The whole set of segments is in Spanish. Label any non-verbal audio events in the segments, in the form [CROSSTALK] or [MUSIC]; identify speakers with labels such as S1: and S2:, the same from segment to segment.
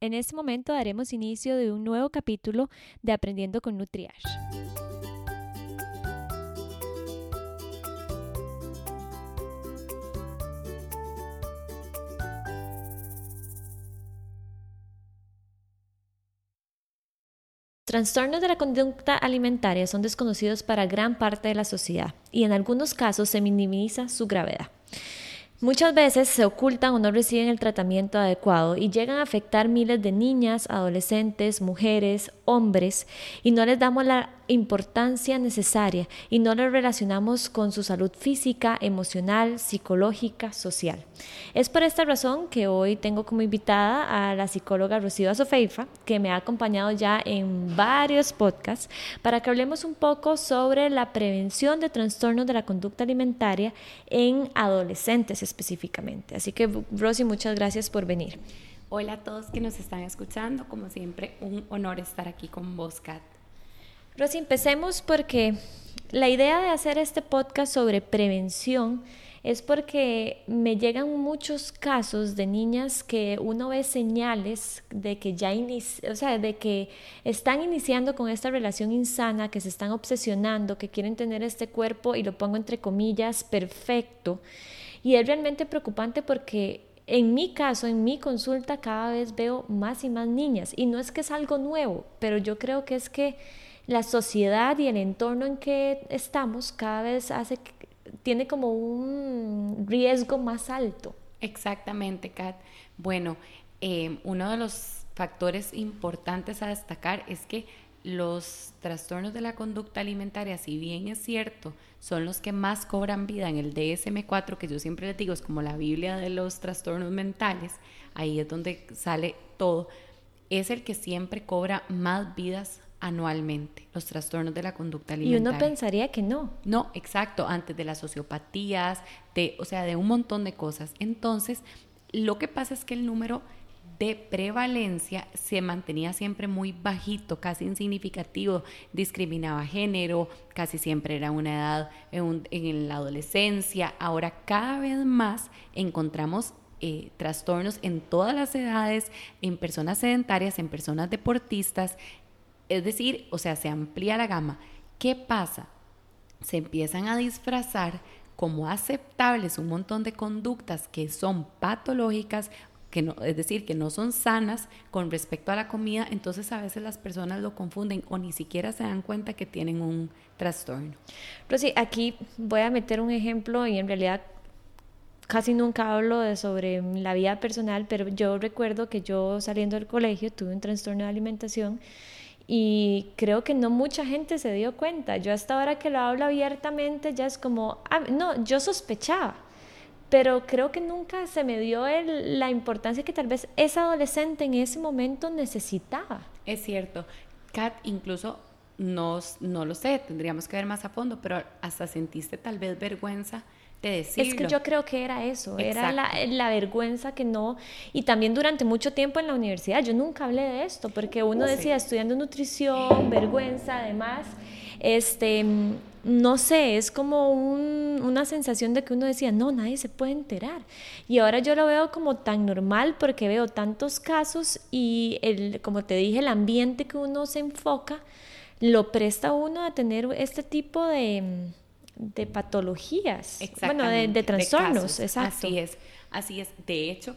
S1: En este momento daremos inicio de un nuevo capítulo de Aprendiendo con Nutriash. Trastornos de la conducta alimentaria son desconocidos para gran parte de la sociedad y en algunos casos se minimiza su gravedad. Muchas veces se ocultan o no reciben el tratamiento adecuado y llegan a afectar miles de niñas, adolescentes, mujeres, hombres y no les damos la importancia necesaria y no lo relacionamos con su salud física, emocional, psicológica, social. Es por esta razón que hoy tengo como invitada a la psicóloga Rocío Azofeifa, que me ha acompañado ya en varios podcasts, para que hablemos un poco sobre la prevención de trastornos de la conducta alimentaria en adolescentes específicamente. Así que, Rosy, muchas gracias por venir.
S2: Hola a todos que nos están escuchando, como siempre, un honor estar aquí con vos, Kat.
S1: Rosy, empecemos porque la idea de hacer este podcast sobre prevención es porque me llegan muchos casos de niñas que uno ve señales de que ya o sea, de que están iniciando con esta relación insana, que se están obsesionando, que quieren tener este cuerpo y lo pongo entre comillas perfecto. Y es realmente preocupante porque en mi caso, en mi consulta, cada vez veo más y más niñas. Y no es que es algo nuevo, pero yo creo que es que la sociedad y el entorno en que estamos cada vez hace tiene como un riesgo más alto.
S2: Exactamente, Kat. Bueno, eh, uno de los factores importantes a destacar es que los trastornos de la conducta alimentaria, si bien es cierto, son los que más cobran vida en el DSM4, que yo siempre les digo es como la Biblia de los trastornos mentales, ahí es donde sale todo, es el que siempre cobra más vidas anualmente los trastornos de la conducta alimentaria.
S1: Y uno pensaría que no.
S2: No, exacto, antes de las sociopatías, de, o sea, de un montón de cosas. Entonces, lo que pasa es que el número de prevalencia se mantenía siempre muy bajito, casi insignificativo, discriminaba género, casi siempre era una edad en, la adolescencia. Ahora cada vez más encontramos eh, trastornos en todas las edades, en personas sedentarias, en personas deportistas, es decir, o sea, se amplía la gama. ¿Qué pasa? Se empiezan a disfrazar como aceptables un montón de conductas que son patológicas, que no, es decir, que no son sanas con respecto a la comida, entonces a veces las personas lo confunden o ni siquiera se dan cuenta que tienen un trastorno.
S1: Rosy, aquí voy a meter un ejemplo y en realidad casi nunca hablo de sobre la vida personal, pero yo recuerdo que yo saliendo del colegio tuve un trastorno de alimentación y creo que no mucha gente se dio cuenta. Yo hasta ahora que lo hablo abiertamente ya es como, ah, no, yo sospechaba, pero creo que nunca se me dio la importancia que tal vez esa adolescente en ese momento necesitaba.
S2: Es cierto. Kat, incluso no, no lo sé, tendríamos que ver más a fondo, pero hasta sentiste tal vez vergüenza es
S1: que yo creo que era eso, era la, vergüenza que no, y también durante mucho tiempo en la universidad, yo nunca hablé de esto, porque uno decía estudiando nutrición, vergüenza, además, este, no sé, es como una sensación de que uno decía, no, nadie se puede enterar. Y ahora yo lo veo como tan normal porque veo tantos casos y, el, como te dije, el ambiente que uno se enfoca lo presta a uno a tener este tipo de de patologías, bueno, de, trastornos, exacto.
S2: Así es, así es. De hecho,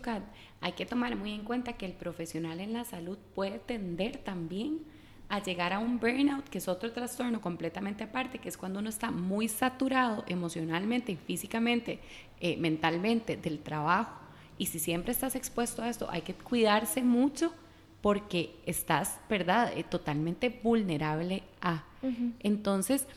S2: hay que tomar muy en cuenta que el profesional en la salud puede tender también a llegar a un burnout, que es otro trastorno completamente aparte, que es cuando uno está muy saturado emocionalmente, físicamente, eh, mentalmente del trabajo. Y si siempre estás expuesto a esto, hay que cuidarse mucho porque estás, ¿verdad?, eh, totalmente vulnerable a. Entonces,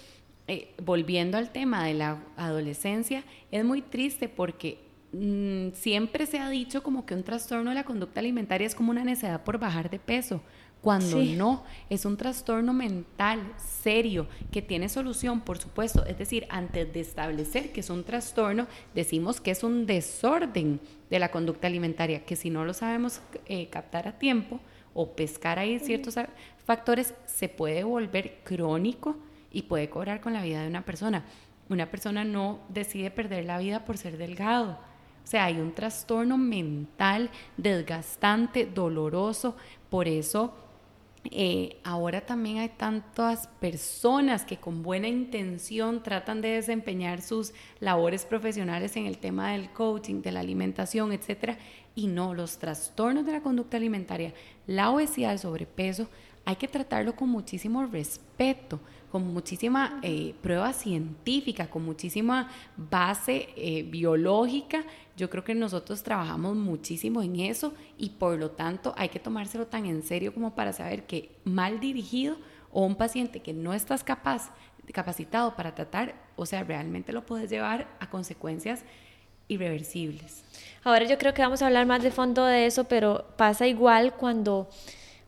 S2: eh, volviendo al tema de la adolescencia, es muy triste porque mm, siempre se ha dicho como que un trastorno de la conducta alimentaria es como una necesidad por bajar de peso, cuando no, es un trastorno mental serio que tiene solución, por supuesto. Es decir, antes de establecer que es un trastorno, decimos que es un desorden de la conducta alimentaria, que si no lo sabemos eh, captar a tiempo o pescar ahí ciertos factores, se puede volver crónico y puede cobrar con la vida de una persona. Una persona no decide perder la vida por ser delgado O sea, hay un trastorno mental desgastante, doloroso, por eso eh, ahora también hay tantas personas que con buena intención tratan de desempeñar sus labores profesionales en el tema del coaching, de la alimentación, etcétera, y no, los trastornos de la conducta alimentaria, la obesidad, el sobrepeso, hay que tratarlo con muchísimo respeto, con muchísima eh, prueba científica, con muchísima base eh, biológica. Yo creo que nosotros trabajamos muchísimo en eso y por lo tanto hay que tomárselo tan en serio como para saber que mal dirigido o un paciente que no estás capaz, capacitado para tratar, o sea, realmente lo puedes llevar a consecuencias irreversibles.
S1: Ahora yo creo que vamos a hablar más de fondo de eso, pero pasa igual cuando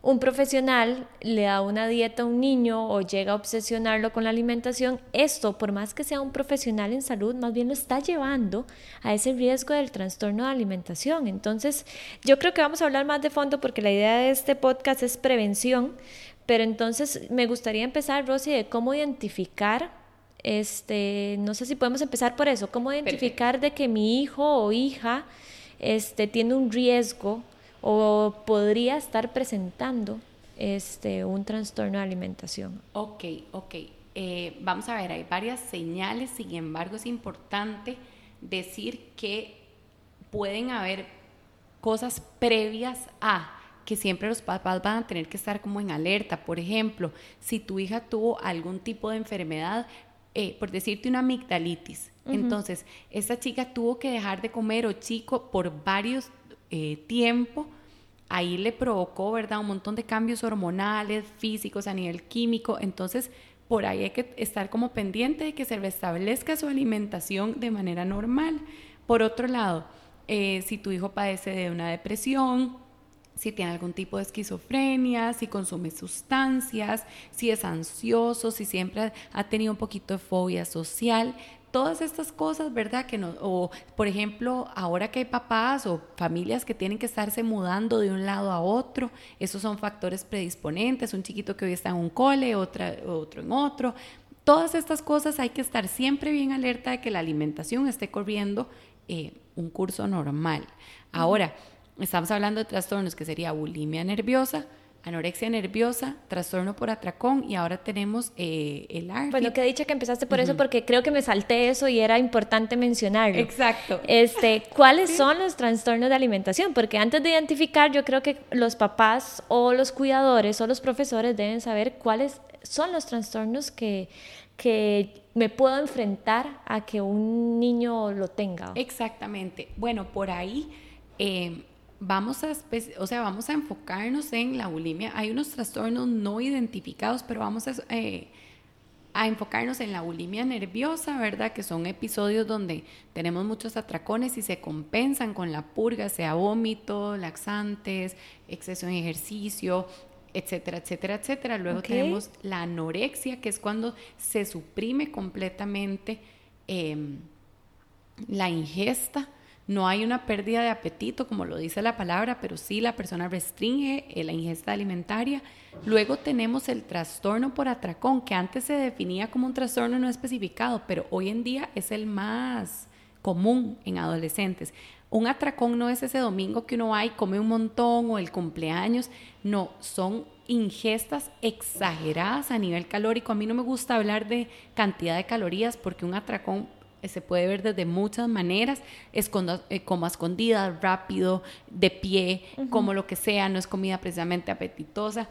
S1: un profesional le da una dieta a un niño o llega a obsesionarlo con la alimentación, esto, por más que sea un profesional en salud, más bien lo está llevando a ese riesgo del trastorno de alimentación. Entonces, yo creo que vamos a hablar más de fondo porque la idea de este podcast es prevención, pero entonces me gustaría empezar, Rosy, de cómo identificar este, no sé si podemos empezar por eso, cómo identificar de que mi hijo o hija este, tiene un riesgo o podría estar presentando este, un trastorno de alimentación.
S2: Ok, ok. Eh, vamos a ver, hay varias señales, sin embargo es importante decir que pueden haber cosas previas a que siempre los papás van a tener que estar como en alerta. Por ejemplo, si tu hija tuvo algún tipo de enfermedad, eh, por decirte una amigdalitis, entonces esta chica tuvo que dejar de comer o chico por varios eh, tiempo ahí le provocó, ¿verdad? Un montón de cambios hormonales, físicos, a nivel químico. Entonces, por ahí hay que estar como pendiente de que se restablezca su alimentación de manera normal. Por otro lado, eh, si tu hijo padece de una depresión, si tiene algún tipo de esquizofrenia, si consume sustancias, si es ansioso, si siempre ha tenido un poquito de fobia social, todas estas cosas, ¿verdad? Que no, o por ejemplo, ahora que hay papás o familias que tienen que estarse mudando de un lado a otro, esos son factores predisponentes, un chiquito que hoy está en un cole, otra, otro en otro. Todas estas cosas hay que estar siempre bien alerta de que la alimentación esté corriendo eh, un curso normal. Ahora, estamos hablando de trastornos que sería bulimia nerviosa, anorexia nerviosa, trastorno por atracón y ahora tenemos eh, el ARFID.
S1: Bueno, que dicho que empezaste por eso porque creo que me salté eso y era importante mencionarlo.
S2: Exacto.
S1: Este, ¿cuáles son los trastornos de alimentación? Porque antes de identificar, yo creo que los papás o los cuidadores o los profesores deben saber cuáles son los trastornos que, que me puedo enfrentar a que un niño lo tenga.
S2: Exactamente. Bueno, por ahí eh, vamos a, o sea, vamos a enfocarnos en la bulimia. Hay unos trastornos no identificados, pero vamos a, eh, a, enfocarnos en la bulimia nerviosa, ¿verdad? Que son episodios donde tenemos muchos atracones y se compensan con la purga, sea vómito, laxantes, exceso en ejercicio, etcétera, etcétera, etcétera. Luego tenemos la anorexia, que es cuando se suprime completamente em, la ingesta no hay una pérdida de apetito, como lo dice la palabra, pero sí la persona restringe eh, la ingesta alimentaria. Luego tenemos el trastorno por atracón, que antes se definía como un trastorno no especificado, pero hoy en día es el más común en adolescentes. Un atracón no es ese domingo que uno va y come un montón o el cumpleaños, no, son ingestas exageradas a nivel calórico. A mí no me gusta hablar de cantidad de calorías porque un atracón se puede ver desde muchas maneras, eh, como escondida, rápido, de pie, como lo que sea, no es comida precisamente apetitosa.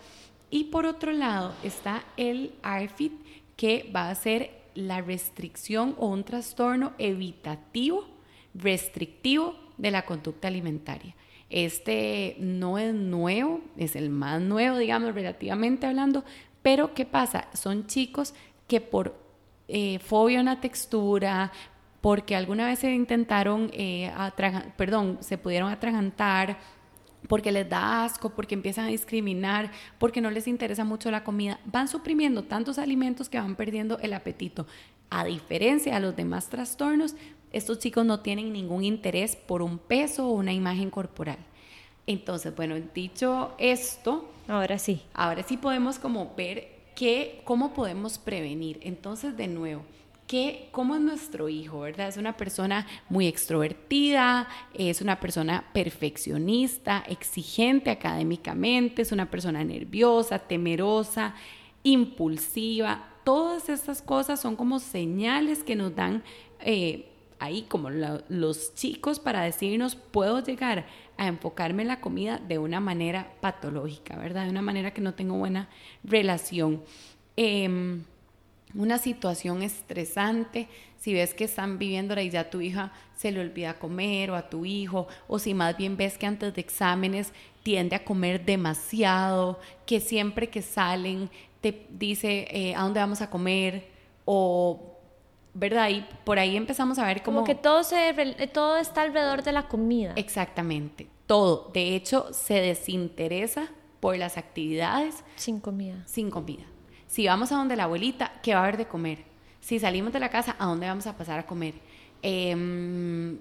S2: Y por otro lado está el ARFID, que va a ser la restricción o un trastorno evitativo, restrictivo de la conducta alimentaria. Este no es nuevo, es el más nuevo, digamos, relativamente hablando, pero ¿qué pasa? Son chicos que por eh, fobia a una textura, porque alguna vez se intentaron, eh, perdón, se pudieron atragantar, porque les da asco, porque empiezan a discriminar, porque no les interesa mucho la comida, van suprimiendo tantos alimentos que van perdiendo el apetito. A diferencia de los demás trastornos, estos chicos no tienen ningún interés por un peso o una imagen corporal. Entonces, bueno, dicho esto,
S1: ahora sí.
S2: Ahora sí podemos como ver ¿Cómo podemos prevenir? Entonces, de nuevo, que, ¿cómo es nuestro hijo, verdad? Es una persona muy extrovertida, es una persona perfeccionista, exigente académicamente, es una persona nerviosa, temerosa, impulsiva. Todas estas cosas son como señales que nos dan eh, ahí como los chicos para decirnos, puedo llegar a enfocarme en la comida de una manera patológica, ¿verdad? De una manera que no tengo buena relación. Em, una situación estresante, si ves que están viviendo y ya tu hija se le olvida comer o a tu hijo, o si más bien ves que antes de exámenes tiende a comer demasiado, que siempre que salen te dice eh, a dónde vamos a comer o ¿verdad? Y por ahí empezamos a ver cómo...
S1: Como que todo, se, todo está alrededor de la comida.
S2: Exactamente, todo. De hecho, se desinteresa por las actividades.
S1: Sin comida.
S2: Sin comida. Si vamos a donde la abuelita, ¿qué va a haber de comer? Si salimos de la casa, ¿a dónde vamos a pasar a comer? Em,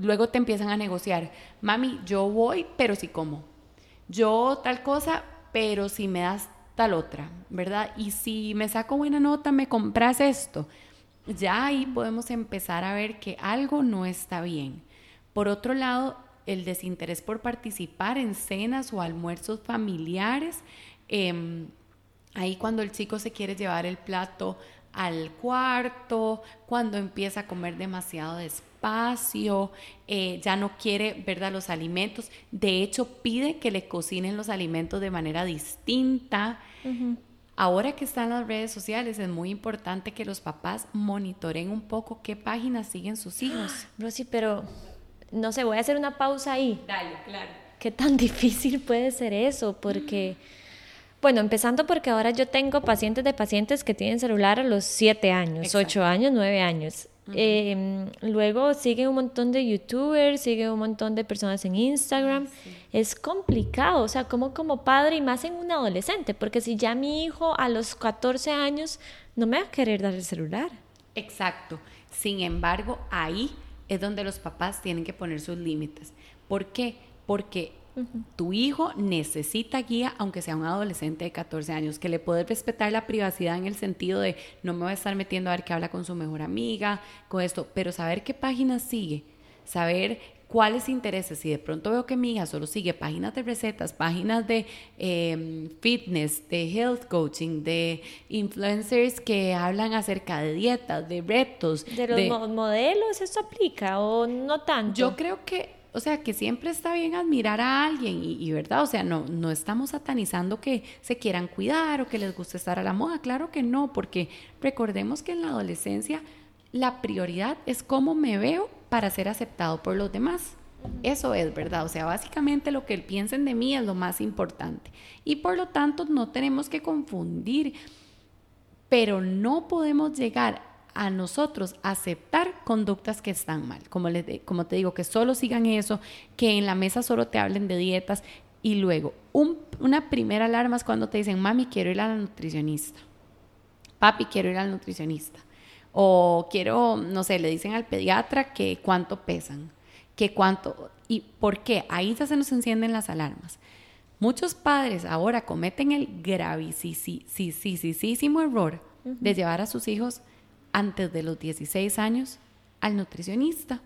S2: luego te empiezan a negociar, mami, yo voy, pero si como. Yo tal cosa, pero si me das tal otra, ¿verdad? Y si me saco buena nota, me compras esto. Ya ahí podemos empezar a ver que algo no está bien. Por otro lado, el desinterés por participar en cenas o almuerzos familiares. Eh, Ahí cuando el chico se quiere llevar el plato al cuarto, cuando empieza a comer demasiado despacio, eh, ya no quiere, ¿verdad?, los alimentos. De hecho, pide que le cocinen los alimentos de manera distinta. Ahora que están las redes sociales, es muy importante que los papás monitoren un poco qué páginas siguen sus [GASPS] hijos.
S1: Rosy, pero no sé, voy a hacer una pausa ahí.
S2: Dale, claro.
S1: ¿Qué tan [LAUGHS] difícil puede ser eso? Porque... Bueno, empezando porque ahora yo tengo pacientes de pacientes que tienen celular a los 7 años, 8 años, 9 años. Em, luego sigue un montón de youtubers, sigue un montón de personas en Instagram. Es complicado, o sea, como como padre y más en un adolescente, porque si ya mi hijo a los 14 años no me va a querer dar el celular.
S2: Exacto. Sin embargo, ahí es donde los papás tienen que poner sus límites. ¿Por qué? Porque tu hijo necesita guía, aunque sea un adolescente de 14 años, que le puedes respetar la privacidad en el sentido de no me voy a estar metiendo a ver qué habla con su mejor amiga, con esto, pero saber qué páginas sigue, saber cuáles intereses. Si de pronto veo que mi hija solo sigue páginas de recetas, páginas de em, fitness, de health coaching, de influencers que hablan acerca de dietas, de retos.
S1: De los modelos, ¿eso aplica o no tanto?
S2: Yo creo que o sea, que siempre está bien admirar a alguien y, verdad, o sea, no, no estamos satanizando que se quieran cuidar o que les guste estar a la moda, claro que no, porque recordemos que en la adolescencia la prioridad es cómo me veo para ser aceptado por los demás. Eso es verdad, o sea, básicamente lo que piensen de mí es lo más importante. Y por lo tanto no tenemos que confundir, pero no podemos llegar a nosotros aceptar conductas que están mal. Como, como te digo, que solo sigan eso, que en la mesa solo te hablen de dietas. Y luego, una primera alarma es cuando te dicen, mami, quiero ir a la nutricionista. Papi, quiero ir al nutricionista. O quiero, no sé, le dicen al pediatra que cuánto pesan, que cuánto... ¿Y por qué? Ahí ya se nos encienden las alarmas. Muchos padres ahora cometen el gravísimo error de llevar a sus hijos antes de los 16 años al nutricionista.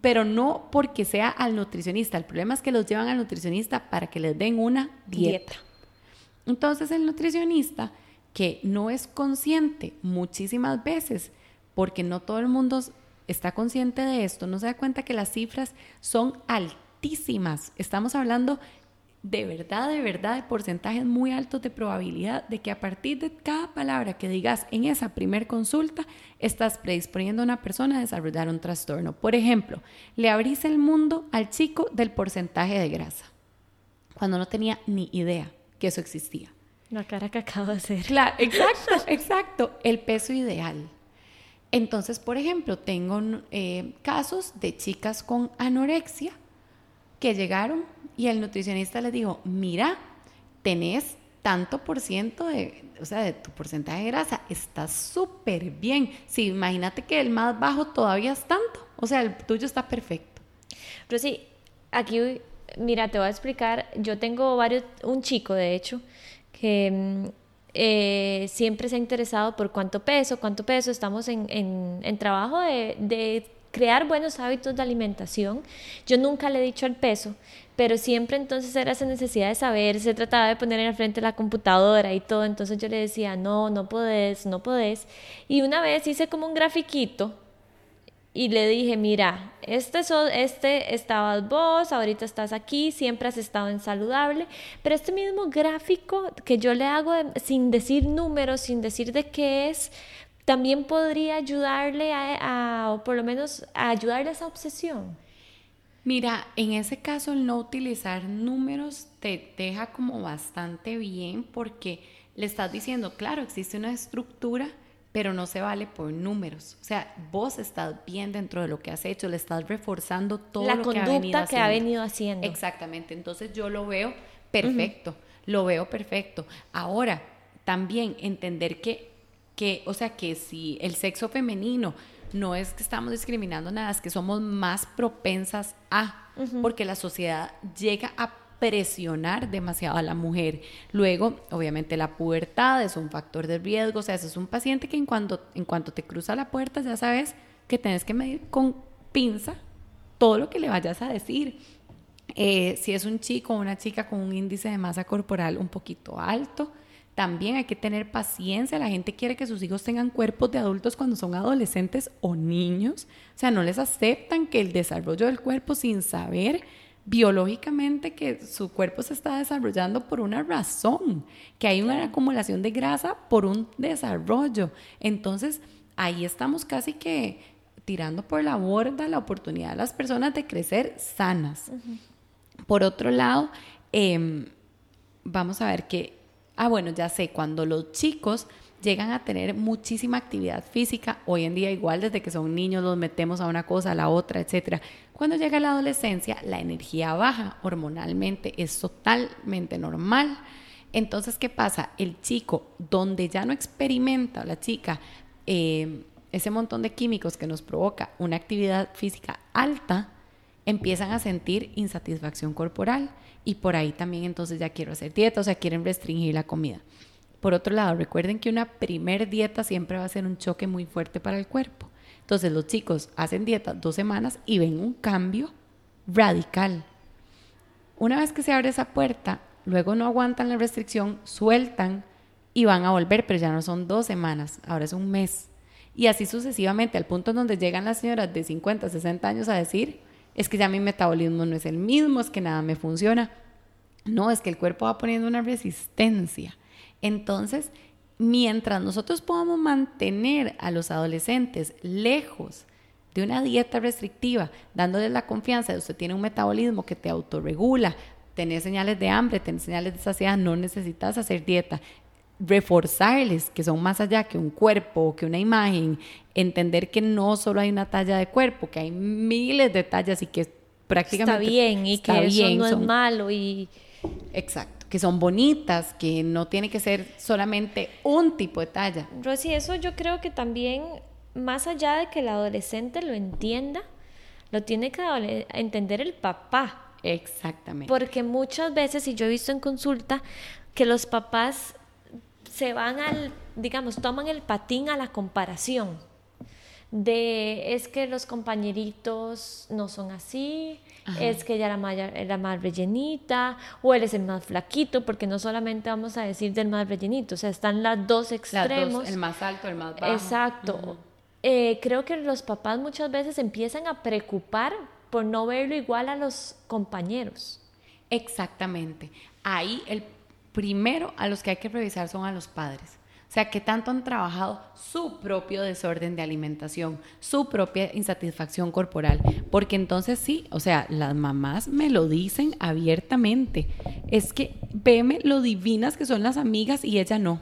S2: Pero no porque sea al nutricionista. El problema es que los llevan al nutricionista para que les den una dieta. Entonces el nutricionista, que no es consciente muchísimas veces, porque no todo el mundo está consciente de esto, no se da cuenta que las cifras son altísimas. Estamos hablando de verdad, de verdad, de porcentajes muy altos de probabilidad de que a partir de cada palabra que digas en esa primer consulta, estás predisponiendo a una persona a desarrollar un trastorno. Por ejemplo, le abrís el mundo al chico del porcentaje de grasa, cuando no tenía ni idea que eso existía.
S1: La cara que acabo de hacer.
S2: Claro, exacto, exacto. El peso ideal. Entonces, por ejemplo, tengo eh, casos de chicas con anorexia que llegaron y el nutricionista les dijo, mira, tenés tanto por ciento de, o sea, de tu porcentaje de grasa, está súper bien. Sí, imagínate que el más bajo todavía es tanto, o sea, el tuyo está perfecto.
S1: Pero sí, aquí, mira, te voy a explicar, yo tengo varios, un chico de hecho, que mm, eh, siempre se ha interesado por cuánto peso, cuánto peso, estamos en, en, trabajo de, de, crear buenos hábitos de alimentación. Yo nunca le he dicho el peso, pero siempre entonces era esa necesidad de saber, se trataba de poner en el frente la computadora y todo, entonces yo le decía, no, no podés, no podés. Y una vez hice como un grafiquito y le dije, mira, este, este estabas vos, ahorita estás aquí, siempre has estado en saludable, pero este mismo gráfico que yo le hago sin decir números, sin decir de qué es, también podría ayudarle a, o por lo menos ayudarle a esa obsesión.
S2: Mira, en ese caso el no utilizar números te deja como bastante bien porque le estás diciendo, claro, existe una estructura, pero no se vale por números. O sea, vos estás bien dentro de lo que has hecho, le estás reforzando todo
S1: la
S2: lo
S1: que ha venido haciendo. que ha venido haciendo.
S2: Exactamente, entonces yo lo veo perfecto, lo veo perfecto. Ahora, también entender que, que, o sea, que si el sexo femenino no es que estamos discriminando nada, es que somos más propensas a, porque la sociedad llega a presionar demasiado a la mujer. Luego, obviamente, la pubertad es un factor de riesgo, o sea, es un paciente que en cuanto, en cuanto te cruza la puerta ya sabes que tienes que medir con pinza todo lo que le vayas a decir. Eh, si es un chico o una chica con un índice de masa corporal un poquito alto, también hay que tener paciencia. La gente quiere que sus hijos tengan cuerpos de adultos cuando son adolescentes o niños. O sea, no les aceptan que el desarrollo del cuerpo sin saber biológicamente que su cuerpo se está desarrollando por una razón, que hay una acumulación de grasa por un desarrollo. Entonces, ahí estamos casi que tirando por la borda la oportunidad de las personas de crecer sanas. Por otro lado, em, vamos a ver que, ah, bueno, ya sé, cuando los chicos llegan a tener muchísima actividad física, hoy en día igual desde que son niños los metemos a una cosa, a la otra, etcétera. Cuando llega la adolescencia, la energía baja hormonalmente, es totalmente normal. Entonces, ¿qué pasa? El chico, donde ya no experimenta, la chica, eh, ese montón de químicos que nos provoca una actividad física alta, empiezan a sentir insatisfacción corporal y por ahí también entonces ya quiero hacer dieta, o sea, quieren restringir la comida. Por otro lado, recuerden que una primer dieta siempre va a ser un choque muy fuerte para el cuerpo. Entonces los chicos hacen dieta dos semanas y ven un cambio radical. Una vez que se abre esa puerta, luego no aguantan la restricción, sueltan y van a volver, pero ya no son dos semanas, ahora es un mes. Y así sucesivamente, al punto donde llegan las señoras de 50, 60 años a decir, es que ya mi metabolismo no es el mismo, es que nada me funciona. No, es que el cuerpo va poniendo una resistencia. Entonces, mientras nosotros podamos mantener a los adolescentes lejos de una dieta restrictiva, dándoles la confianza de usted tiene un metabolismo que te autorregula, tenés señales de hambre, tenés señales de saciedad, no necesitas hacer dieta. Reforzarles que son más allá que un cuerpo, que una imagen, entender que no solo hay una talla de cuerpo, que hay miles de tallas y que prácticamente
S1: está bien y que eso no es malo y
S2: exacto que son bonitas, que no tiene que ser solamente un tipo de talla.
S1: Rosy, eso yo creo que también, más allá de que el adolescente lo entienda, lo tiene que entender el papá.
S2: Exactamente.
S1: Porque muchas veces, y yo he visto en consulta, que los papás se van al, digamos, toman el patín a la comparación de es que los compañeritos no son así, es que ella era más, era más rellenita, o él es el más flaquito, porque no solamente vamos a decir del más rellenito, o sea, están las dos extremos.
S2: el más alto, el más bajo.
S1: Exacto. Eh, creo que los papás muchas veces empiezan a preocupar por no verlo igual a los compañeros.
S2: Exactamente. Ahí el primero a los que hay que revisar son a los padres. O sea, que tanto han trabajado su propio desorden de alimentación, su propia insatisfacción corporal. Porque entonces sí, o sea, las mamás me lo dicen abiertamente. Es que veme lo divinas que son las amigas y ella no.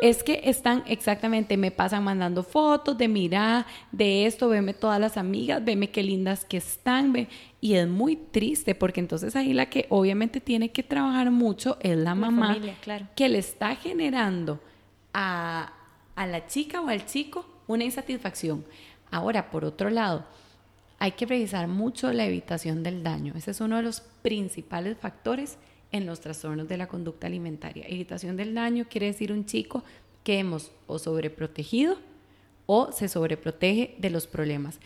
S2: Es que están exactamente, me pasan mandando fotos de mira, de esto, veme todas las amigas, veme qué lindas que están. Ve. Y es muy triste porque entonces ahí la que obviamente tiene que trabajar mucho es la, mamá
S1: claro.
S2: que le está generando a, la chica o al chico una insatisfacción. Ahora, por otro lado, hay que revisar mucho la evitación del daño. Ese es uno de los principales factores en los trastornos de la conducta alimentaria. Evitación del daño quiere decir un chico que hemos o sobreprotegido o se sobreprotege de los problemas.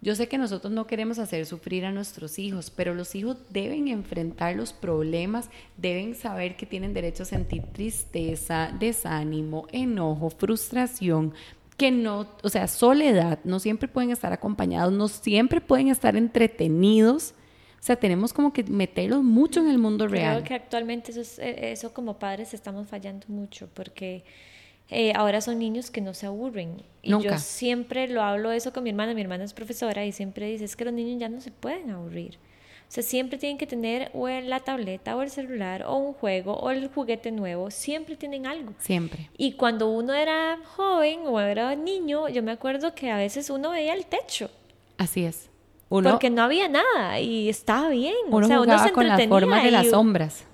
S2: Yo sé que nosotros no queremos hacer sufrir a nuestros hijos, pero los hijos deben enfrentar los problemas, deben saber que tienen derecho a sentir tristeza, desánimo, enojo, frustración, que no, o sea, soledad, no siempre pueden estar acompañados, no siempre pueden estar entretenidos. O sea, tenemos como que meterlos mucho en el mundo real.
S1: Creo que actualmente eso, eh, eso como padres estamos fallando mucho porque eh, ahora son niños que no se aburren. Y yo siempre lo hablo eso con mi hermana, mi hermana es profesora y siempre dice, es que los niños ya no se pueden aburrir. O sea, siempre tienen que tener o la tableta o el celular o un juego o el juguete nuevo, siempre tienen algo.
S2: Siempre.
S1: Y cuando uno era joven o era niño, yo me acuerdo que a veces uno veía el techo.
S2: Así es.
S1: Uno, porque no había nada y estaba bien.
S2: Uno o sea, uno se con las formas de las sombras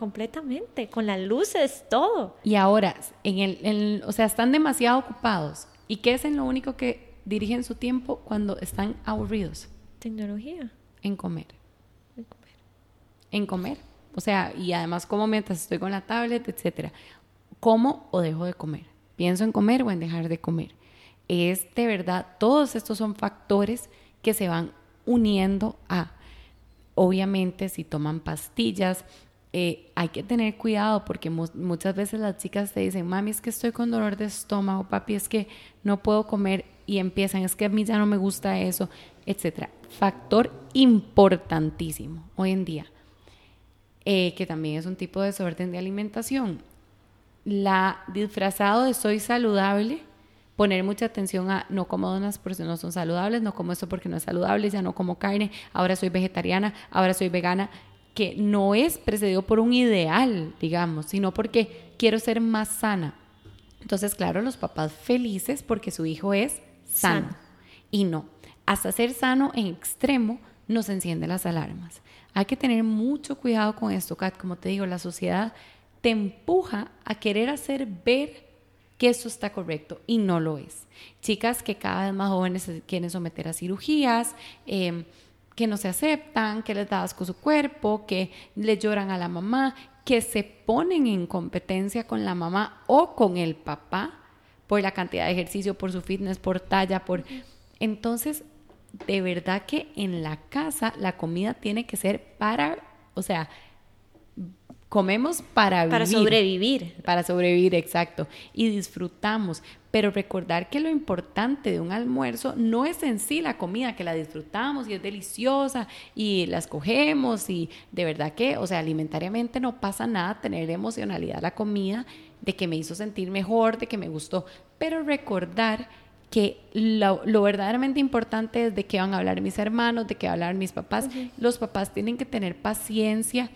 S1: completamente, con las luces, todo.
S2: Y ahora, en el, o sea, están demasiado ocupados. ¿Y qué es en lo único que dirigen su tiempo cuando están aburridos?
S1: Tecnología.
S2: En comer. En comer. En comer. O sea, y además como mientras estoy con la tablet, etcétera. ¿Como o dejo de comer? ¿Pienso en comer o en dejar de comer? Es de verdad, todos estos son factores que se van uniendo a, obviamente, si toman pastillas, eh, hay que tener cuidado porque muchas veces las chicas te dicen, mami, es que estoy con dolor de estómago, papi, es que no puedo comer y empiezan, es que a mí ya no me gusta eso, etcétera. Factor importantísimo hoy en día, eh, que también es un tipo de desorden de alimentación. La disfrazado de soy saludable, poner mucha atención a no como donas porque no son saludables, no como esto porque no es saludable, ya no como carne, ahora soy vegetariana, ahora soy vegana que no es precedido por un ideal, digamos, sino porque quiero ser más sana. Entonces, claro, los papás felices porque su hijo es sano. Y no, hasta ser sano en extremo nos enciende las alarmas. Hay que tener mucho cuidado con esto, Kat. Como te digo, la sociedad te empuja a querer hacer ver que esto está correcto y no lo es. Chicas que cada vez más jóvenes se quieren someter a cirugías, eh, que no se aceptan, que les da asco su cuerpo, que le lloran a la mamá, que se ponen en competencia con la mamá o con el papá por la cantidad de ejercicio, por su fitness, por talla, por... Entonces, de verdad que en la casa la comida tiene que ser para, o sea, comemos para
S1: vivir. Para sobrevivir.
S2: Para sobrevivir, exacto. Y disfrutamos. Pero recordar que lo importante de un almuerzo no es en sí la comida, que la disfrutamos y es deliciosa y la escogemos y de verdad que, o sea, alimentariamente no pasa nada tener emocionalidad la comida, de que me hizo sentir mejor, de que me gustó. Pero recordar que lo, verdaderamente importante es de qué van a hablar mis hermanos, de qué van a hablar mis papás. Los papás tienen que tener paciencia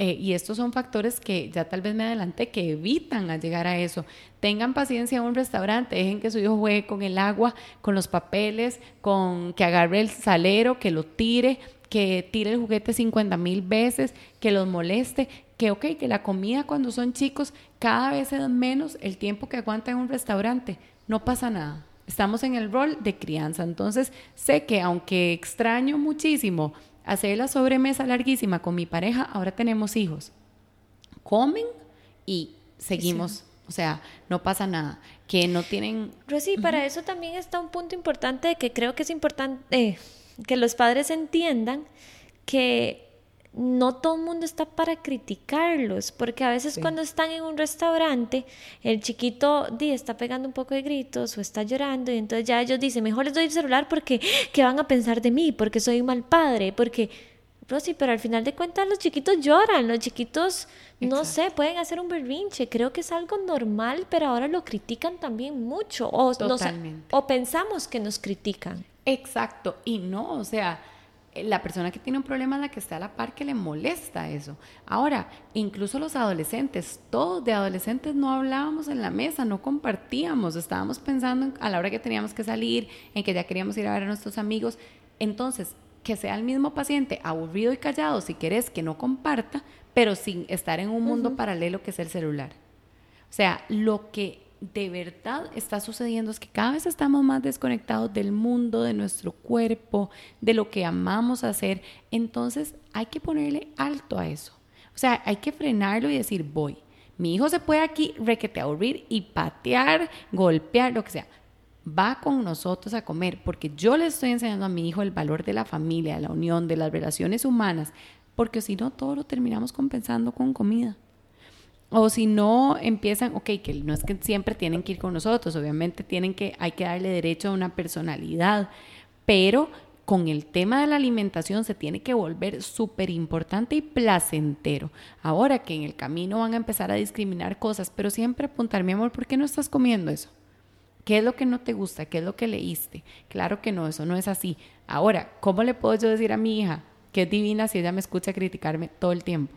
S2: eh, y estos son factores que ya tal vez me adelanté, que evitan llegar a eso. Tengan paciencia en un restaurante, dejen que su hijo juegue con el agua, con los papeles, con que agarre el salero, que lo tire, que tire el juguete 50 mil veces, que los moleste, que ok, que la comida cuando son chicos cada vez es menos el tiempo que aguanta en un restaurante. No pasa nada. Estamos en el rol de crianza. Entonces sé que aunque extraño muchísimo hacer la sobremesa larguísima con mi pareja, ahora tenemos hijos. Comen y seguimos. O sea, no pasa nada. Que no tienen...
S1: Rosy, para eso también está un punto importante que creo que es importante eh, que los padres entiendan que no todo el mundo está para criticarlos, porque a veces cuando están en un restaurante, el chiquito di, está pegando un poco de gritos o está llorando y entonces ya ellos dicen, mejor les doy el celular porque ¿qué van a pensar de mí? Porque soy un mal padre, porque... sí, pero al final de cuentas los chiquitos lloran, los chiquitos, no sé, pueden hacer un berrinche, creo que es algo normal, pero ahora lo critican también mucho, o, o pensamos que nos critican.
S2: Exacto, y no, o sea la persona que tiene un problema es la que está a la par que le molesta eso. Ahora, incluso los adolescentes, todos de adolescentes no hablábamos en la mesa, no compartíamos, estábamos pensando a la hora que teníamos que salir, en que ya queríamos ir a ver a nuestros amigos. Entonces, que sea el mismo paciente aburrido y callado, si querés que no comparta, pero sin estar en un mundo paralelo que es el celular. O sea, lo que de verdad está sucediendo es que cada vez estamos más desconectados del mundo, de nuestro cuerpo, de lo que amamos hacer. Entonces hay que ponerle alto a eso. O sea, hay que frenarlo y decir, voy. Mi hijo se puede aquí requete aburrir y patear, golpear, lo que sea. Va con nosotros a comer porque yo le estoy enseñando a mi hijo el valor de la familia, de la unión, de las relaciones humanas, porque si no, todo lo terminamos compensando con comida. O si no empiezan, ok, que no es que siempre tienen que ir con nosotros, obviamente tienen que, hay que darle derecho a una personalidad, pero con el tema de la alimentación se tiene que volver súper importante y placentero. Ahora que en el camino van a empezar a discriminar cosas, pero siempre apuntar, mi amor, ¿por qué no estás comiendo eso? ¿Qué es lo que no te gusta? ¿Qué es lo que leíste? Claro que no, eso no es así. Ahora, ¿cómo le puedo yo decir a mi hija que es divina si ella me escucha criticarme todo el tiempo?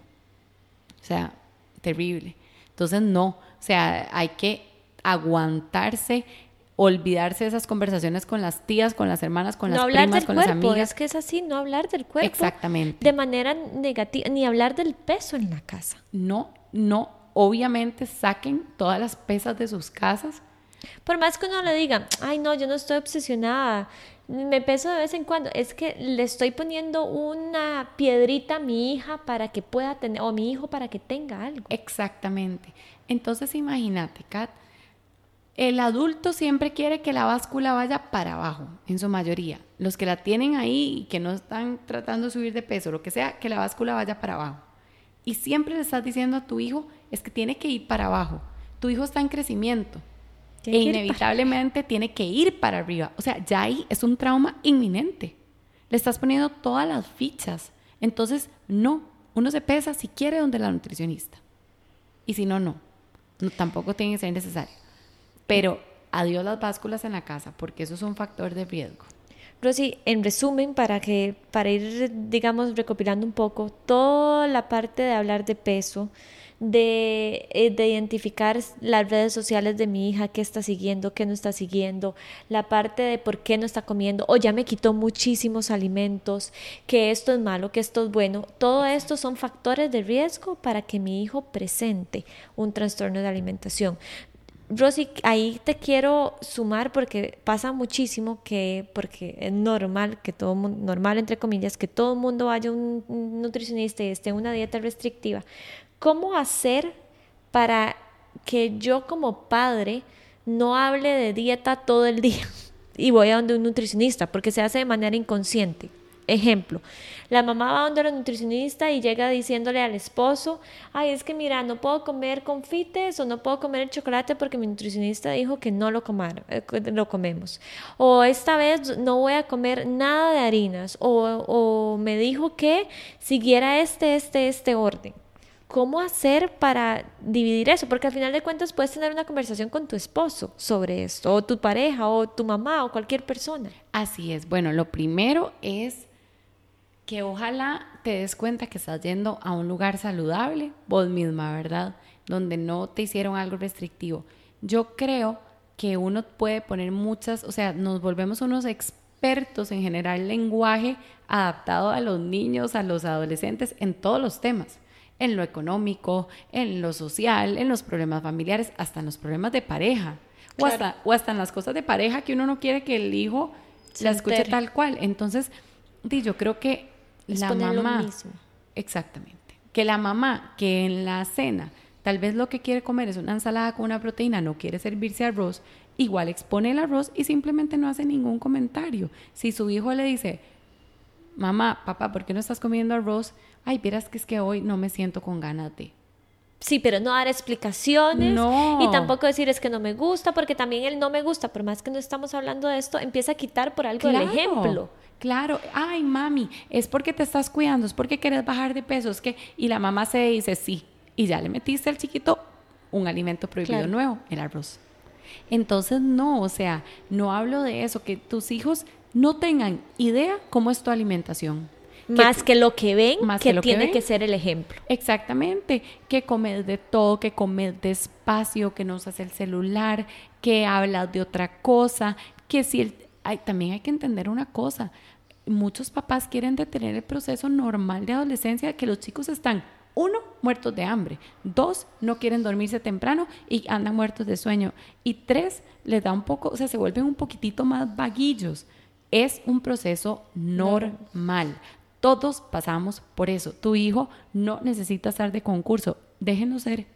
S2: O sea, terrible. Entonces, no, o sea, hay que aguantarse, olvidarse de esas conversaciones con las tías, con las hermanas, con las primas, con las amigas.
S1: Es que es así, no hablar del cuerpo.
S2: Exactamente.
S1: De manera negativa, ni hablar del peso en la casa.
S2: No, no, obviamente saquen todas las pesas de sus casas.
S1: Por más que uno le diga, ay no, yo no estoy obsesionada, me peso de vez en cuando. Es que le estoy poniendo una piedrita a mi hija para que pueda tener, o mi hijo para que tenga algo.
S2: Exactamente. Entonces imagínate, Kat, el adulto siempre quiere que la báscula vaya para abajo, en su mayoría. Los que la tienen ahí y que no están tratando de subir de peso, lo que sea, que la báscula vaya para abajo. Y siempre le estás diciendo a tu hijo, es que tiene que ir para abajo. Tu hijo está en crecimiento e inevitablemente tiene que ir para arriba. O sea, ya ahí es un trauma inminente. Le estás poniendo todas las fichas. Entonces, no, uno se pesa si quiere donde la nutricionista. Y si no, no. no tampoco tiene que ser necesario. Pero adiós las básculas en la casa, porque eso es un factor de riesgo.
S1: Rosy, en resumen, para, que, para ir, digamos, recopilando un poco, toda la parte de hablar de peso, de, eh, de, identificar las redes sociales de mi hija, qué está siguiendo, qué no está siguiendo, la parte de por qué no está comiendo, o ya me quitó muchísimos alimentos, que esto es malo, que esto es bueno. Todo esto son factores de riesgo para que mi hijo presente un trastorno de alimentación. Rosy, ahí te quiero sumar porque pasa muchísimo que, porque es normal que todo normal entre comillas, que todo el mundo vaya a un nutricionista y esté en una dieta restrictiva, ¿Cómo hacer para que yo como padre no hable de dieta todo el día [LAUGHS] y voy a donde un nutricionista? Porque se hace de manera inconsciente. Ejemplo, la mamá va donde el nutricionista y llega diciéndole al esposo, ay, es que mira, no puedo comer confites o no puedo comer el chocolate porque mi nutricionista dijo que no lo, comar, eh, lo comemos. O esta vez no voy a comer nada de harinas. O, o me dijo que siguiera este, este, este orden. ¿Cómo hacer para dividir eso? Porque al final de cuentas puedes tener una conversación con tu esposo sobre esto, o tu pareja, o tu mamá, o cualquier persona.
S2: Así es. Bueno, lo primero es que ojalá te des cuenta que estás yendo a un lugar saludable, vos misma, ¿verdad? Donde no te hicieron algo restrictivo. Yo creo que uno puede poner muchas, o sea, nos volvemos unos expertos en generar lenguaje adaptado a los niños, a los adolescentes, en todos los temas en lo económico, en lo social, en los problemas familiares, hasta en los problemas de pareja. O, hasta, o hasta en las cosas de pareja que uno no quiere que el hijo la escuche tal cual. Entonces, yo creo que la mamá... Exactamente. Que la mamá que en la cena tal vez lo que quiere comer es una ensalada con una proteína, no quiere servirse arroz, igual expone el arroz y simplemente no hace ningún comentario. Si su hijo le dice, mamá, papá, ¿por qué no estás comiendo arroz? Ay, vieras que es que hoy no me siento con ganas de.
S1: Sí, pero no dar explicaciones no. y tampoco decir es que no me gusta, porque también el no me gusta, por más que no estamos hablando de esto, empieza a quitar por algo el ejemplo.
S2: Claro, ay mami, es porque te estás cuidando, es porque quieres bajar de peso, es que y la mamá se dice sí y ya le metiste al chiquito un alimento prohibido nuevo, el arroz. Entonces no, o sea, no hablo de eso, que tus hijos no tengan idea cómo es tu alimentación
S1: más que lo que ven, más que, tiene que, ser el ejemplo.
S2: Exactamente, que comes de todo, que comes despacio, que no usas el celular, que hablas de otra cosa, que si el, hay, también hay que entender una cosa, muchos papás quieren detener el proceso normal de adolescencia, que los chicos están uno, muertos de hambre. Dos, no quieren dormirse temprano y andan muertos de sueño. Y tres, les da un poco, o sea, se vuelven un poquitito más vaguillos. Es un proceso normal Todos pasamos por eso. Tu hijo no necesita estar de concurso. Déjenlos ser,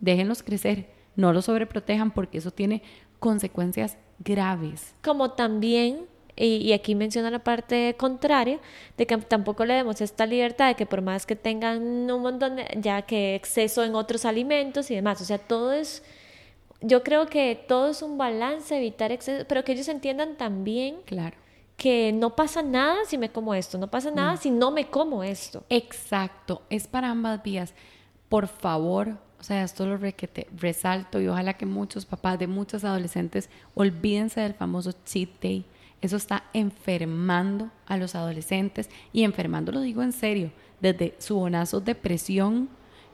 S2: déjenlos crecer. No lo sobreprotejan porque eso tiene consecuencias graves.
S1: Como también y, aquí menciona la parte contraria, de que tampoco le demos esta libertad de que por más que tengan un montón de, ya que exceso en otros alimentos y demás, o sea, todo es, yo creo que todo es un balance, evitar exceso, pero que ellos entiendan también
S2: claro.
S1: Que no pasa nada si me como esto, no pasa nada si no me como esto.
S2: Exacto, es para ambas vías. Por favor, o sea, esto lo resalto y ojalá que muchos papás de muchos adolescentes olvídense del famoso cheat day eso está enfermando a los adolescentes y enfermando, lo digo en serio, desde subonazos de presión,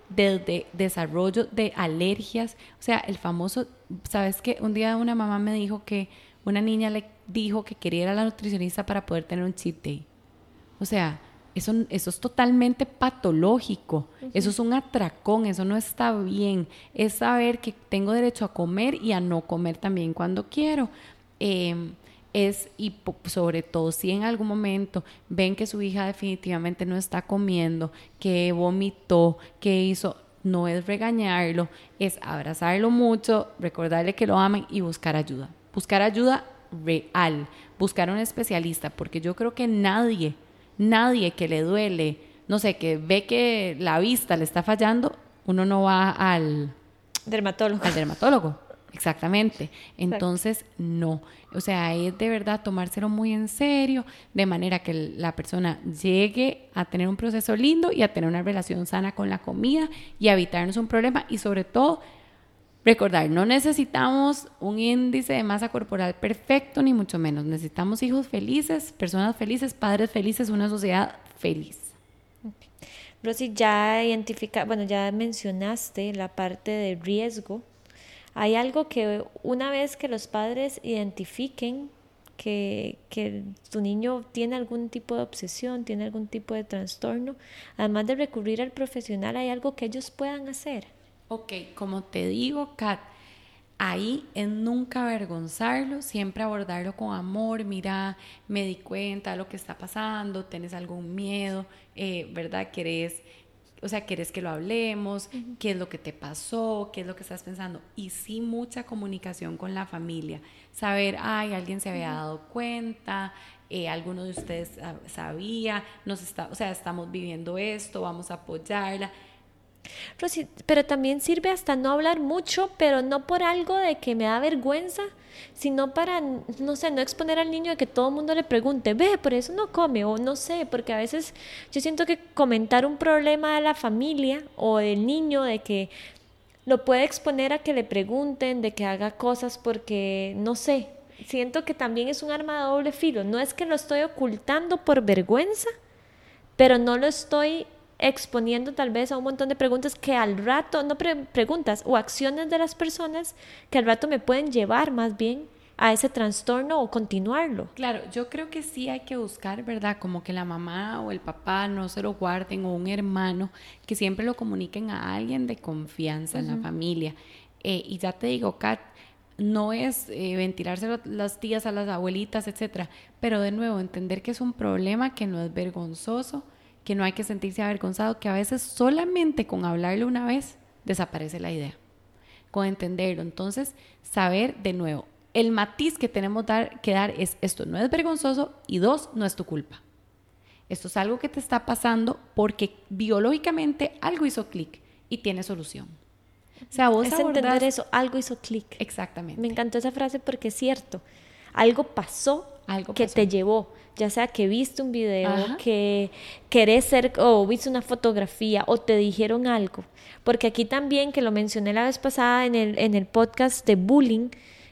S2: desde desarrollo de alergias. O sea, el famoso, ¿sabes qué? Un día una mamá me dijo que una niña le dijo que quería ir a la nutricionista para poder tener un cheat day. O sea, eso, eso es totalmente patológico, eso es un atracón, eso no está bien. Es saber que tengo derecho a comer y a no comer también cuando quiero. Eh, es, y sobre todo si en algún momento ven que su hija definitivamente no está comiendo, que vomitó, que hizo, no es regañarlo, es abrazarlo mucho, recordarle que lo aman y buscar ayuda. Buscar ayuda real, buscar un especialista, porque yo creo que nadie, nadie que le duele, no sé, que ve que la vista le está fallando, uno no va al
S1: dermatólogo.
S2: Al dermatólogo Exactamente. Entonces, no. O sea, es de verdad tomárselo muy en serio, de manera que la persona llegue a tener un proceso lindo y a tener una relación sana con la comida y a evitarnos un problema y sobre todo recordar, no necesitamos un índice de masa corporal perfecto ni mucho menos. Necesitamos hijos felices, personas felices, padres felices, una sociedad feliz.
S1: Rosy, ya identifica, bueno, ya mencionaste la parte de riesgo hay algo que una vez que los padres identifiquen que, que, tu niño tiene algún tipo de obsesión, tiene algún tipo de trastorno, además de recurrir al profesional, hay algo que ellos puedan hacer.
S2: Ok, como te digo, Kat, ahí es nunca avergonzarlo, siempre abordarlo con amor, mira, me di cuenta de lo que está pasando, tienes algún miedo, eh, ¿verdad? ¿Querés o sea, ¿quieres que lo hablemos? ¿Qué es lo que te pasó? ¿Qué es lo que estás pensando? Y sí, mucha comunicación con la familia. Saber, ay, alguien se había dado cuenta, eh, alguno de ustedes sabía, nos está, o sea, estamos viviendo esto, vamos a apoyarla
S1: pero también sirve hasta no hablar mucho, pero no por algo de que me da vergüenza, sino para, no sé, no exponer al niño a que todo el mundo le pregunte, ve, por eso no come, o no sé, porque a veces yo siento que comentar un problema de la familia o del niño, de que lo puede exponer a que le pregunten, de que haga cosas porque, no sé, siento que también es un arma de doble filo. No es que lo estoy ocultando por vergüenza, pero no lo estoy exponiendo tal vez a un montón de preguntas que al rato, no preguntas o acciones de las personas que al rato me pueden llevar más bien a ese trastorno o continuarlo.
S2: Claro, yo creo que sí hay que buscar, ¿verdad? Como que la mamá o el papá no se lo guarden o un hermano, que siempre lo comuniquen a alguien de confianza en la familia. Eh, y ya te digo, Kat, no es eh, ventilarse las tías a las abuelitas, etcétera, pero de nuevo entender que es un problema que no es vergonzoso, que no hay que sentirse avergonzado, que a veces solamente con hablarlo una vez desaparece la idea, con entenderlo. Entonces, saber de nuevo, el matiz que tenemos dar, que dar es esto no es vergonzoso y dos, no es tu culpa. Esto es algo que te está pasando porque biológicamente algo hizo clic y tiene solución.
S1: O sea, vos es entender eso, algo hizo clic.
S2: Exactamente.
S1: Me encantó esa frase porque es cierto. Algo pasó algo que te llevó ya sea que viste un video, que querés ser o viste una fotografía o te dijeron algo. Porque aquí también, que lo mencioné la vez pasada en el, en el podcast de bullying,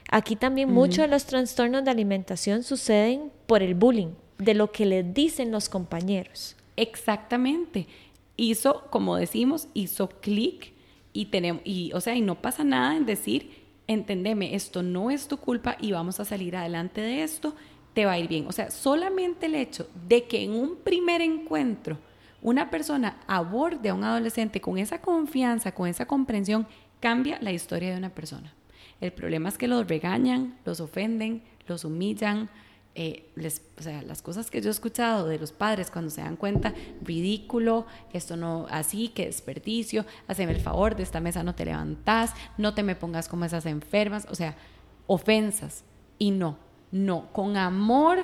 S1: aquí también muchos de los trastornos de alimentación suceden por el bullying, de lo que les dicen los compañeros.
S2: Exactamente. Hizo, como decimos, hizo clic y tenemos, y, o sea, y no pasa nada en decir, entendeme, esto no es tu culpa y vamos a salir adelante de esto te va a ir bien. O sea, solamente el hecho de que en un primer encuentro una persona aborde a un adolescente con esa confianza, con esa comprensión, cambia la historia de una persona. El problema es que los regañan, los ofenden, los humillan, eh, les, o sea, las cosas que yo he escuchado de los padres cuando se dan cuenta, ridículo, esto no, así, que desperdicio, haceme el favor, de esta mesa no te levantas, no te me pongas como esas enfermas, o sea, ofensas. Y no, no, con amor,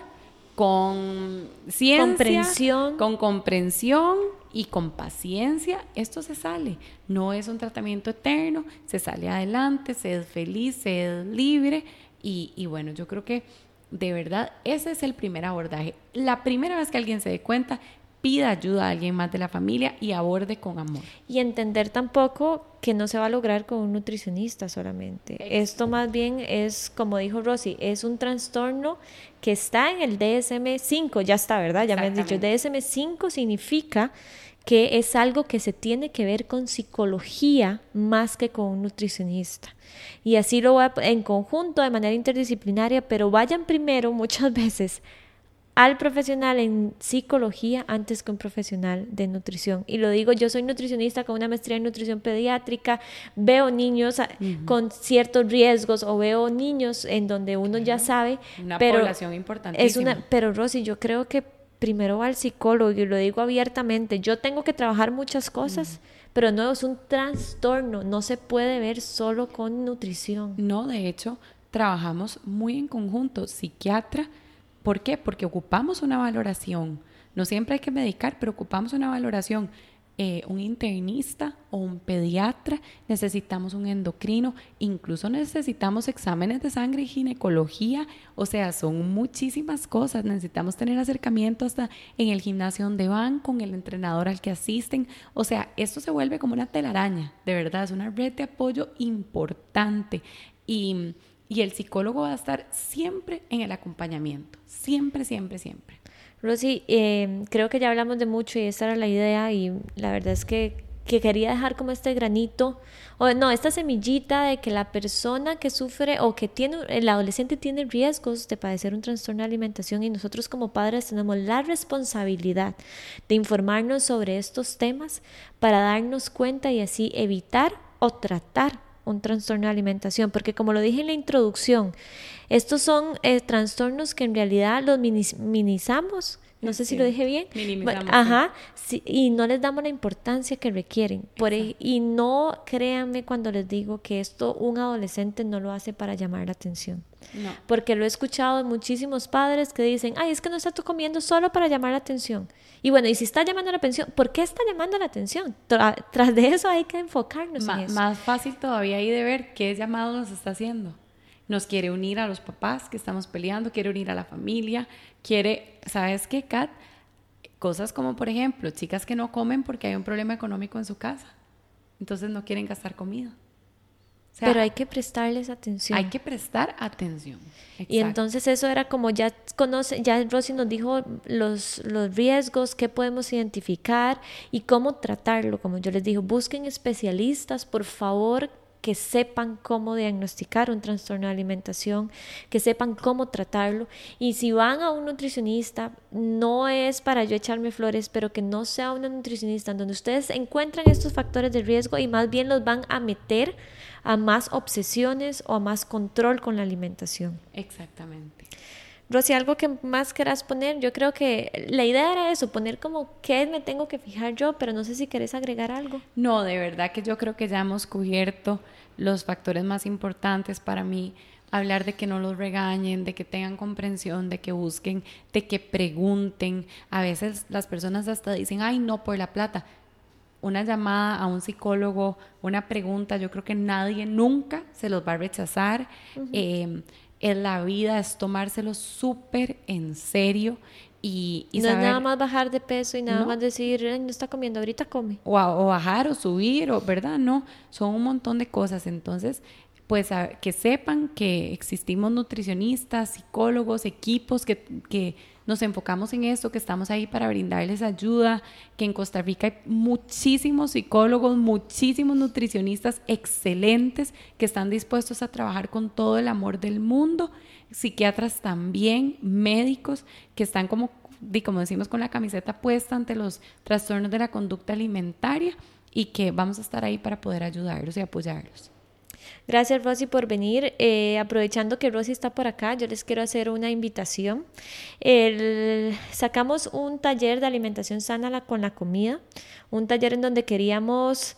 S2: con ciencia,
S1: comprensión.
S2: con comprensión y con paciencia, esto se sale. No es un tratamiento eterno, se sale adelante, se es feliz, se es libre. Y, y bueno, yo creo que de verdad ese es el primer abordaje. La primera vez que alguien se dé cuenta, pida ayuda a alguien más de la familia y aborde con amor.
S1: Y entender tampoco que no se va a lograr con un nutricionista solamente. Esto más bien es, como dijo Rosy, es un trastorno que está en el DSM-5, ya está, ¿verdad? Ya me han dicho, DSM-5 significa que es algo que se tiene que ver con psicología más que con un nutricionista. Y así lo voy a, en conjunto, de manera interdisciplinaria, pero vayan primero muchas [LAUGHS] veces al profesional en psicología antes que un profesional de nutrición. Y lo digo, yo soy nutricionista con una maestría en nutrición pediátrica, veo niños ah, con ciertos riesgos o veo niños en donde uno ya sabe,
S2: una
S1: pero
S2: población importantísima.
S1: es una, pero Rosy, yo creo que primero va al psicólogo y lo digo abiertamente, yo tengo que trabajar muchas cosas, pero no es un trastorno, no se puede ver solo con nutrición.
S2: No, de hecho, trabajamos muy en conjunto, psiquiatra, ¿por qué? Porque ocupamos una valoración. No siempre hay que medicar, pero ocupamos una valoración. Eh, un internista o un pediatra, necesitamos un endocrino, incluso necesitamos exámenes de sangre y ginecología, o sea, son muchísimas cosas, necesitamos tener acercamiento hasta en el gimnasio donde van, con el entrenador al que asisten, o sea, esto se vuelve como una telaraña, de verdad, es una red de apoyo importante y, y el psicólogo va a estar siempre en el acompañamiento, siempre, siempre, siempre.
S1: Rosy, eh, creo que ya hablamos de mucho y esa era la idea y la verdad es que, que quería dejar como este granito, o no, esta semillita de que la persona que sufre o que tiene, el adolescente tiene riesgos de padecer un trastorno de alimentación y nosotros como padres tenemos la responsabilidad de informarnos sobre estos temas para darnos cuenta y así evitar o tratar un trastorno de alimentación, porque como lo dije en la introducción, estos son eh, trastornos que en realidad los minimizamos, no sé si lo dije bien,
S2: Minimizamos,
S1: ajá, sí, y no les damos la importancia que requieren. Por, ej- y no créanme cuando les digo que esto un adolescente no lo hace para llamar la atención.
S2: No.
S1: Porque lo he escuchado de muchísimos padres que dicen, ay, es que no está tú comiendo solo para llamar la atención. Y bueno, y si está llamando la atención, ¿por qué está llamando la atención? Tra- tras de eso hay que enfocarnos
S2: Ma-
S1: en eso.
S2: más fácil todavía ahí de ver qué llamado nos está haciendo. Nos quiere unir a los papás que estamos peleando, quiere unir a la familia, quiere, ¿sabes qué, Kat? Cosas como, por ejemplo, chicas que no comen porque hay un problema económico en su casa. Entonces no quieren gastar comida. O sea,
S1: Pero hay que prestarles atención.
S2: hay que prestar atención.
S1: Y entonces eso era como ya conoce, ya Rosy nos dijo los, los riesgos, qué podemos identificar y cómo tratarlo. Como yo les digo, busquen especialistas, por favor, que sepan cómo diagnosticar un trastorno de alimentación, que sepan cómo tratarlo. Y si van a un nutricionista, no es para yo echarme flores, pero que no sea una nutricionista donde ustedes encuentran estos factores de riesgo y más bien los van a meter a más obsesiones o a más control con la alimentación.
S2: Exactamente.
S1: Rosy, algo que más querás poner, yo creo que la idea era eso, poner como qué me tengo que fijar yo, pero no sé si querés agregar algo.
S2: No, de verdad que yo creo que ya hemos cubierto los factores más importantes para mí. Hablar de que no los regañen, de que tengan comprensión, de que busquen, de que pregunten. A veces las personas hasta dicen, ay, no, por la plata. Una llamada a un psicólogo, una pregunta, yo creo que nadie nunca se los va a rechazar. Eh, en la vida es tomárselo súper en serio y, y
S1: no
S2: saber
S1: es nada más bajar de peso y nada
S2: No.
S1: más decir, "Ay, no está comiendo, ahorita come.
S2: o, o bajar o subir, o verdad, no, son un montón de cosas. Entonces, pues a- que sepan que existimos nutricionistas, psicólogos, equipos que, que nos enfocamos en esto, que estamos ahí para brindarles ayuda, que en Costa Rica hay muchísimos psicólogos, muchísimos nutricionistas excelentes que están dispuestos a trabajar con todo el amor del mundo, psiquiatras también, médicos que están como, como decimos, con la camiseta puesta ante los trastornos de la conducta alimentaria y que vamos a estar ahí para poder ayudarlos y apoyarlos.
S1: Gracias Rosy por venir. Eh, aprovechando que Rosy está por acá, yo les quiero hacer una invitación. sacamos un taller de alimentación sana con la comida, un taller en donde queríamos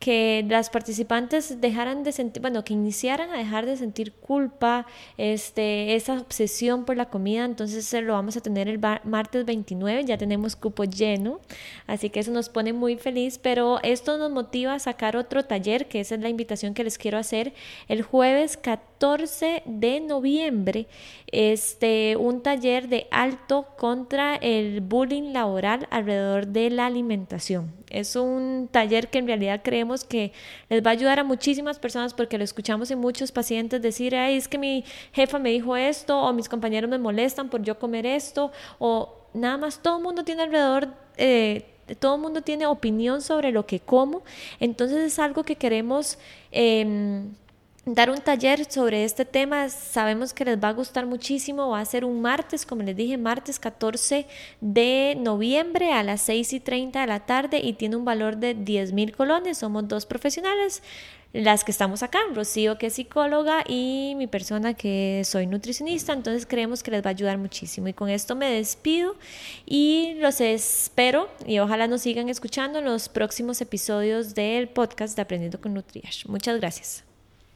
S1: que las participantes dejaran de sentir, bueno, que iniciaran a dejar de sentir culpa, este, esa obsesión por la comida, entonces lo vamos a tener el martes 29, ya tenemos cupo lleno, así que eso nos pone muy feliz, pero esto nos motiva a sacar otro taller, que esa es la invitación que les quiero hacer, el jueves 14 de noviembre, este, un taller de alto contra el bullying laboral alrededor de la alimentación. Es un taller que en realidad creemos que les va a ayudar a muchísimas personas porque lo escuchamos en muchos pacientes decir, ay, es que mi jefa me dijo esto o mis compañeros me molestan por yo comer esto o nada más todo el mundo tiene alrededor... Eh, todo el mundo tiene opinión sobre lo que como, entonces es algo que queremos em, dar un taller sobre este tema. Sabemos que les va a gustar muchísimo. Va a ser un martes, como les dije, martes 14 de noviembre a las 6 y 30 de la tarde y tiene un valor de 10 mil colones. Somos dos profesionales, las que estamos acá, Rocío que es psicóloga y mi persona que soy nutricionista. Entonces creemos que les va a ayudar muchísimo. Y con esto me despido y los espero y ojalá nos sigan escuchando en los próximos episodios del podcast de Aprendiendo con Nutriash. Muchas gracias.